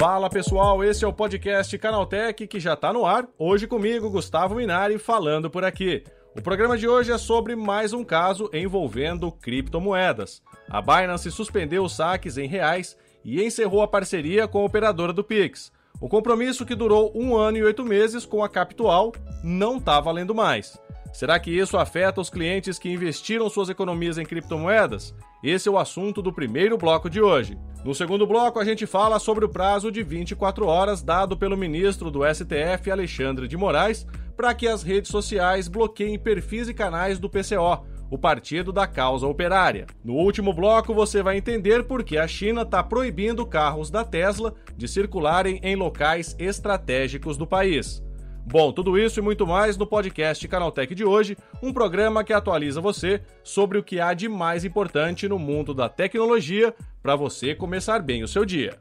Fala pessoal, esse é o podcast Canaltech que já está no ar. Hoje comigo, Gustavo Minari, falando por aqui. O programa de hoje é sobre mais um caso envolvendo criptomoedas. A Binance suspendeu os saques em reais e encerrou a parceria com a operadora do Pix. O compromisso, que durou um ano e oito meses com a Capital, não está valendo mais. Será que isso afeta os clientes que investiram suas economias em criptomoedas? Esse é o assunto do primeiro bloco de hoje. No segundo bloco, a gente fala sobre o prazo de 24 horas dado pelo ministro do STF, Alexandre de Moraes, para que as redes sociais bloqueiem perfis e canais do PCO, o Partido da Causa Operária. No último bloco, você vai entender por que a China está proibindo carros da Tesla de circularem em locais estratégicos do país. Bom, tudo isso e muito mais no podcast Canaltech de hoje, um programa que atualiza você sobre o que há de mais importante no mundo da tecnologia para você começar bem o seu dia.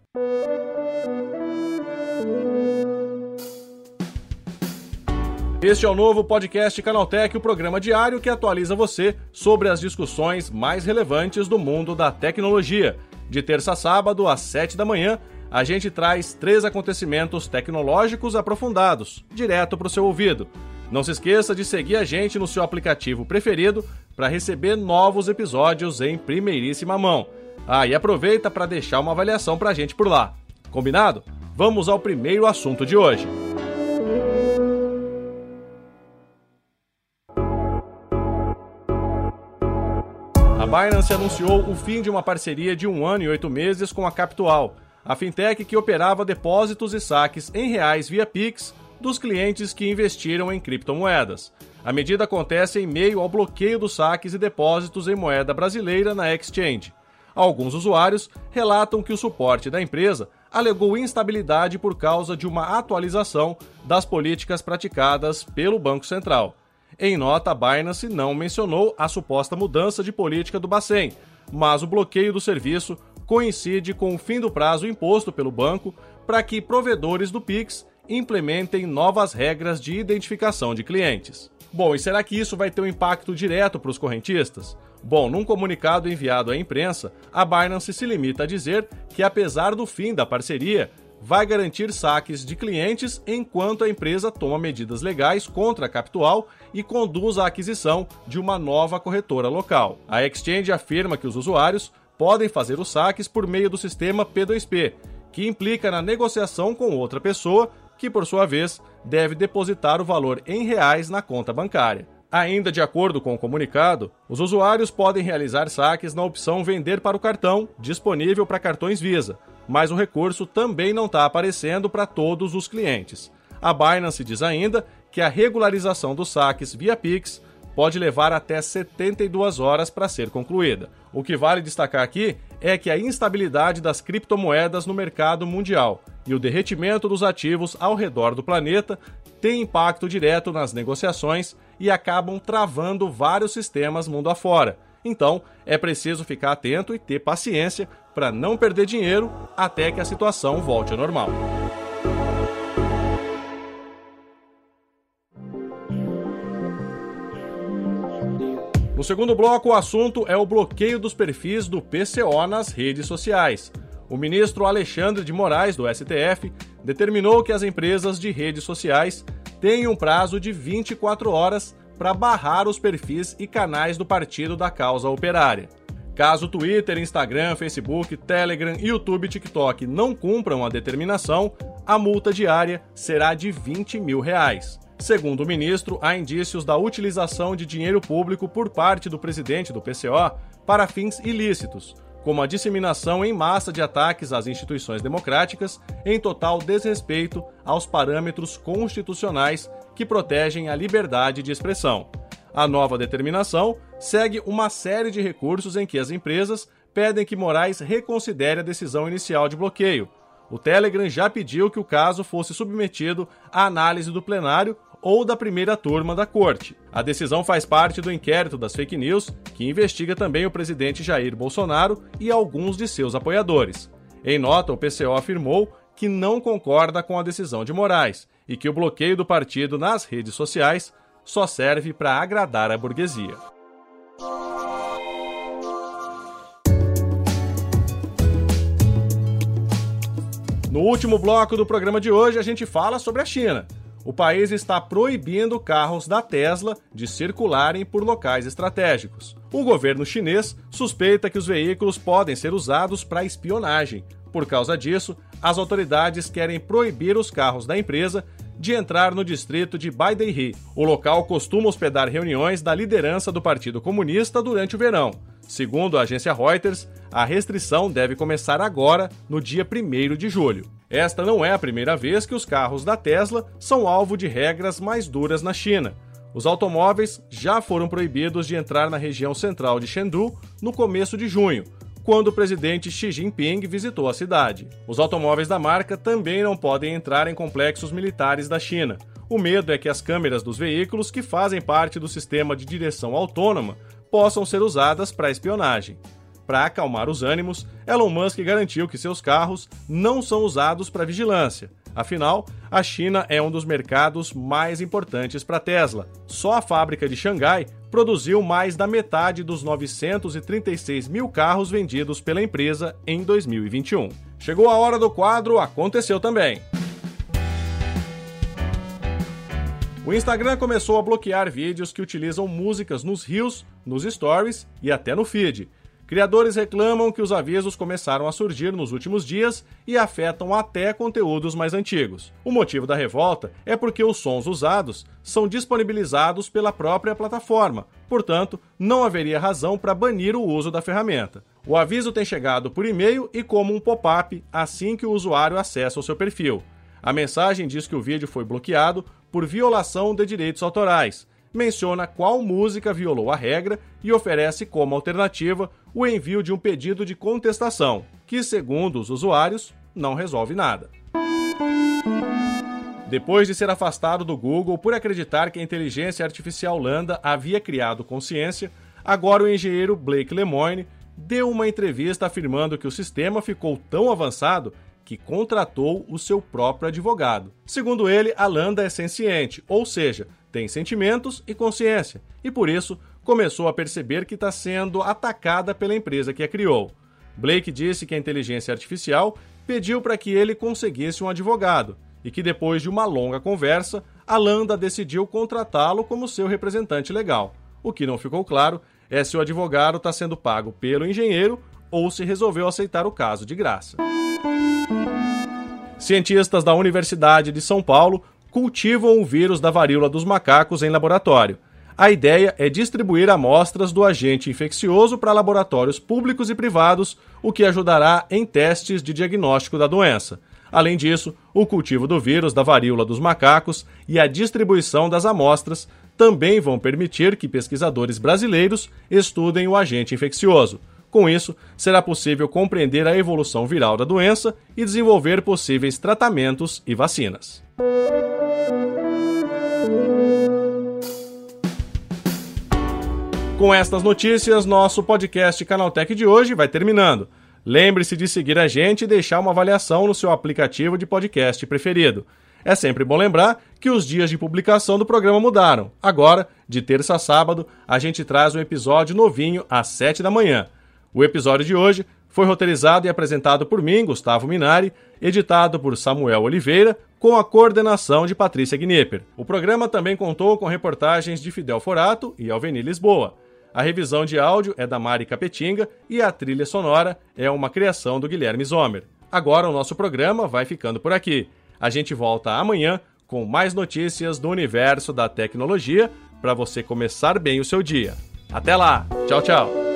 Este é o novo podcast Canaltech, o programa diário que atualiza você sobre as discussões mais relevantes do mundo da tecnologia. De terça a sábado, às 7 da manhã, a gente traz três acontecimentos tecnológicos aprofundados, direto para o seu ouvido. Não se esqueça de seguir a gente no seu aplicativo preferido para receber novos episódios em primeiríssima mão. Ah, e aproveita para deixar uma avaliação para a gente por lá. Combinado? Vamos ao primeiro assunto de hoje. A Binance anunciou o fim de uma parceria de um ano e oito meses com a Capital a fintech que operava depósitos e saques em reais via Pix dos clientes que investiram em criptomoedas. A medida acontece em meio ao bloqueio dos saques e depósitos em moeda brasileira na exchange. Alguns usuários relatam que o suporte da empresa alegou instabilidade por causa de uma atualização das políticas praticadas pelo Banco Central. Em nota, a Binance não mencionou a suposta mudança de política do Bacen, mas o bloqueio do serviço coincide com o fim do prazo imposto pelo banco para que provedores do Pix implementem novas regras de identificação de clientes. Bom, e será que isso vai ter um impacto direto para os correntistas? Bom, num comunicado enviado à imprensa, a Binance se limita a dizer que, apesar do fim da parceria, vai garantir saques de clientes enquanto a empresa toma medidas legais contra a Capital e conduz a aquisição de uma nova corretora local. A Exchange afirma que os usuários podem fazer os saques por meio do sistema P2P, que implica na negociação com outra pessoa, que por sua vez deve depositar o valor em reais na conta bancária. Ainda de acordo com o comunicado, os usuários podem realizar saques na opção Vender para o cartão, disponível para cartões Visa, mas o recurso também não está aparecendo para todos os clientes. A Binance diz ainda que a regularização dos saques via Pix pode levar até 72 horas para ser concluída. O que vale destacar aqui é que a instabilidade das criptomoedas no mercado mundial e o derretimento dos ativos ao redor do planeta tem impacto direto nas negociações e acabam travando vários sistemas mundo afora. Então, é preciso ficar atento e ter paciência para não perder dinheiro até que a situação volte ao normal. No segundo bloco, o assunto é o bloqueio dos perfis do PCO nas redes sociais. O ministro Alexandre de Moraes, do STF, determinou que as empresas de redes sociais tenham um prazo de 24 horas para barrar os perfis e canais do Partido da Causa Operária. Caso Twitter, Instagram, Facebook, Telegram, YouTube e TikTok não cumpram a determinação, a multa diária será de 20 mil reais. Segundo o ministro, há indícios da utilização de dinheiro público por parte do presidente do PCO para fins ilícitos, como a disseminação em massa de ataques às instituições democráticas, em total desrespeito aos parâmetros constitucionais que protegem a liberdade de expressão. A nova determinação segue uma série de recursos em que as empresas pedem que Moraes reconsidere a decisão inicial de bloqueio. O Telegram já pediu que o caso fosse submetido à análise do plenário ou da primeira turma da corte. A decisão faz parte do inquérito das fake news, que investiga também o presidente Jair Bolsonaro e alguns de seus apoiadores. Em nota, o PCO afirmou que não concorda com a decisão de Moraes e que o bloqueio do partido nas redes sociais só serve para agradar a burguesia. No último bloco do programa de hoje, a gente fala sobre a China. O país está proibindo carros da Tesla de circularem por locais estratégicos. O governo chinês suspeita que os veículos podem ser usados para espionagem. Por causa disso, as autoridades querem proibir os carros da empresa de entrar no distrito de Baidehi. O local costuma hospedar reuniões da liderança do Partido Comunista durante o verão. Segundo a agência Reuters, a restrição deve começar agora, no dia 1 de julho. Esta não é a primeira vez que os carros da Tesla são alvo de regras mais duras na China. Os automóveis já foram proibidos de entrar na região central de Chengdu no começo de junho, quando o presidente Xi Jinping visitou a cidade. Os automóveis da marca também não podem entrar em complexos militares da China. O medo é que as câmeras dos veículos que fazem parte do sistema de direção autônoma possam ser usadas para espionagem. Para acalmar os ânimos, Elon Musk garantiu que seus carros não são usados para vigilância. Afinal, a China é um dos mercados mais importantes para a Tesla. Só a fábrica de Xangai produziu mais da metade dos 936 mil carros vendidos pela empresa em 2021. Chegou a hora do quadro Aconteceu Também. O Instagram começou a bloquear vídeos que utilizam músicas nos rios, nos stories e até no feed. Criadores reclamam que os avisos começaram a surgir nos últimos dias e afetam até conteúdos mais antigos. O motivo da revolta é porque os sons usados são disponibilizados pela própria plataforma, portanto, não haveria razão para banir o uso da ferramenta. O aviso tem chegado por e-mail e como um pop-up assim que o usuário acessa o seu perfil. A mensagem diz que o vídeo foi bloqueado por violação de direitos autorais, menciona qual música violou a regra e oferece como alternativa o envio de um pedido de contestação, que, segundo os usuários, não resolve nada. Depois de ser afastado do Google por acreditar que a inteligência artificial Lambda havia criado consciência, agora o engenheiro Blake Lemoine deu uma entrevista afirmando que o sistema ficou tão avançado que contratou o seu próprio advogado. Segundo ele, a Lambda é senciente, ou seja, tem sentimentos e consciência, e por isso começou a perceber que está sendo atacada pela empresa que a criou. Blake disse que a inteligência artificial pediu para que ele conseguisse um advogado e que depois de uma longa conversa, a Lambda decidiu contratá-lo como seu representante legal. O que não ficou claro é se o advogado está sendo pago pelo engenheiro ou se resolveu aceitar o caso de graça. Cientistas da Universidade de São Paulo cultivam o vírus da varíola dos macacos em laboratório. A ideia é distribuir amostras do agente infeccioso para laboratórios públicos e privados, o que ajudará em testes de diagnóstico da doença. Além disso, o cultivo do vírus da varíola dos macacos e a distribuição das amostras também vão permitir que pesquisadores brasileiros estudem o agente infeccioso. Com isso, será possível compreender a evolução viral da doença e desenvolver possíveis tratamentos e vacinas. Com estas notícias, nosso podcast Canaltech de hoje vai terminando. Lembre-se de seguir a gente e deixar uma avaliação no seu aplicativo de podcast preferido. É sempre bom lembrar que os dias de publicação do programa mudaram. Agora, de terça a sábado, a gente traz um episódio novinho às 7 da manhã. O episódio de hoje foi roteirizado e apresentado por mim, Gustavo Minari, editado por Samuel Oliveira, com a coordenação de Patrícia Gnipper. O programa também contou com reportagens de Fidel Forato e Alveni Lisboa. A revisão de áudio é da Mari Capetinga e a trilha sonora é uma criação do Guilherme Zomer. Agora o nosso programa vai ficando por aqui. A gente volta amanhã com mais notícias do universo da tecnologia para você começar bem o seu dia. Até lá! Tchau, tchau!